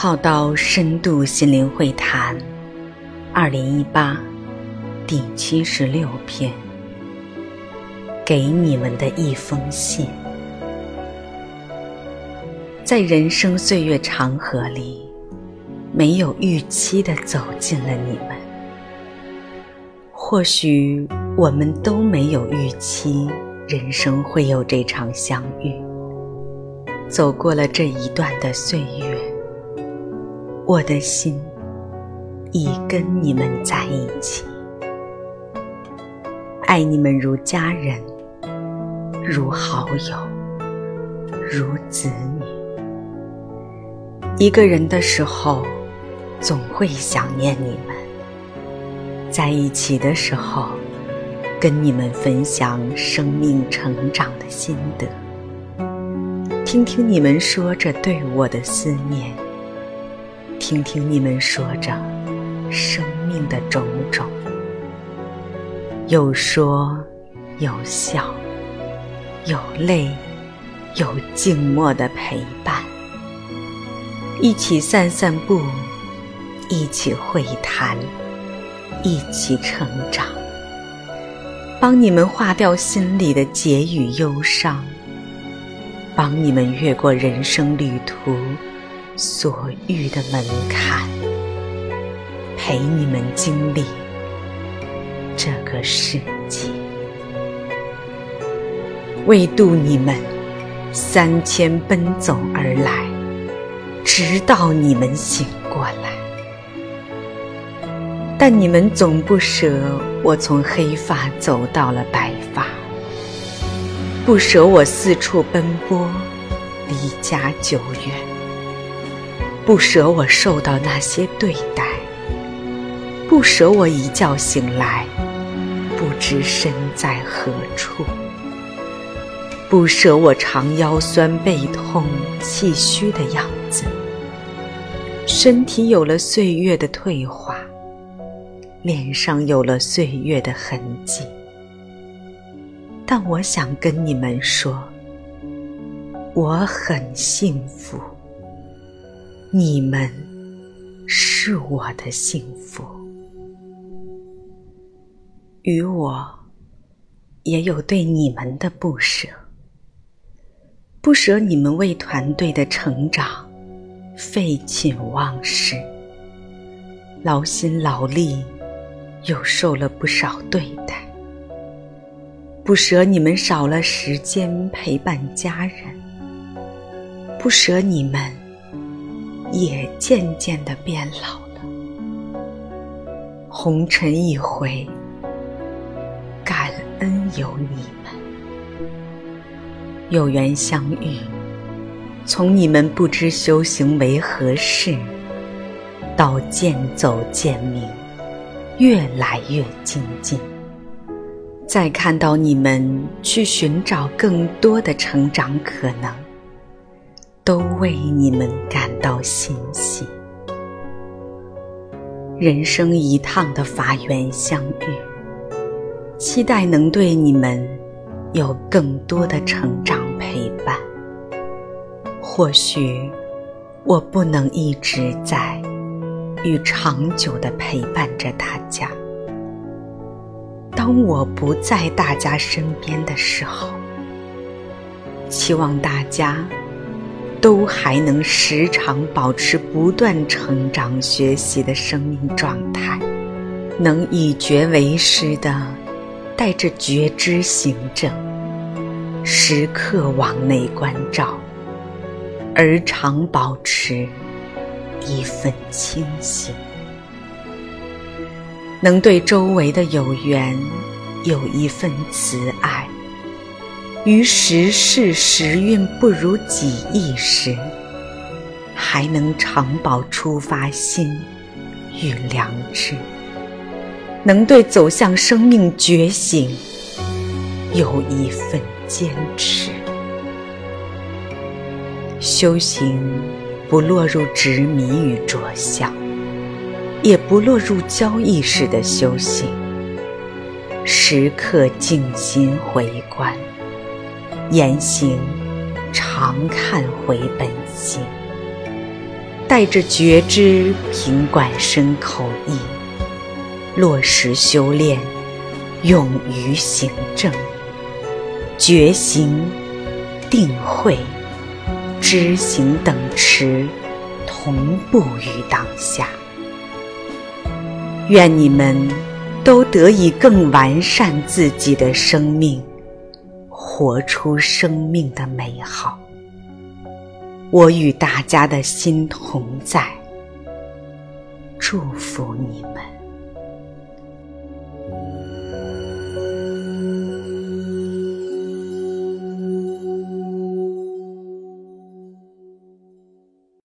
好到深度心灵会谈，二零一八第七十六篇，给你们的一封信。在人生岁月长河里，没有预期的走进了你们。或许我们都没有预期，人生会有这场相遇。走过了这一段的岁月。我的心已跟你们在一起，爱你们如家人，如好友，如子女。一个人的时候，总会想念你们；在一起的时候，跟你们分享生命成长的心得，听听你们说着对我的思念。听听你们说着生命的种种，有说有笑，有泪有静默的陪伴，一起散散步，一起会谈，一起成长，帮你们化掉心里的结与忧伤，帮你们越过人生旅途。所遇的门槛，陪你们经历这个世界，为渡你们三千奔走而来，直到你们醒过来。但你们总不舍我从黑发走到了白发，不舍我四处奔波，离家久远。不舍我受到那些对待，不舍我一觉醒来不知身在何处，不舍我常腰酸背痛、气虚的样子，身体有了岁月的退化，脸上有了岁月的痕迹。但我想跟你们说，我很幸福。你们是我的幸福，与我也有对你们的不舍，不舍你们为团队的成长废寝忘食，劳心劳力又受了不少对待，不舍你们少了时间陪伴家人，不舍你们。也渐渐的变老了。红尘一回，有你们，有缘相遇。从你们不知修行为何事，到渐走渐明，越来越精进。再看到你们去寻找更多的成长可能。都为你们感到欣喜。人生一趟的法缘相遇，期待能对你们有更多的成长陪伴。或许我不能一直在与长久的陪伴着大家。当我不在大家身边的时候，希望大家。都还能时常保持不断成长、学习的生命状态，能以觉为师的带着觉知行正，时刻往内关照，而常保持一份清醒，能对周围的有缘有一份慈爱。于时事时运不如己意时，还能常保出发心与良知，能对走向生命觉醒有一份坚持。修行不落入执迷与着相，也不落入交易式的修行。时刻静心回观，言行常看回本心，带着觉知品管身口意，落实修炼，勇于行正，觉行定慧。知行等持，同步于当下。愿你们都得以更完善自己的生命，活出生命的美好。我与大家的心同在，祝福你们。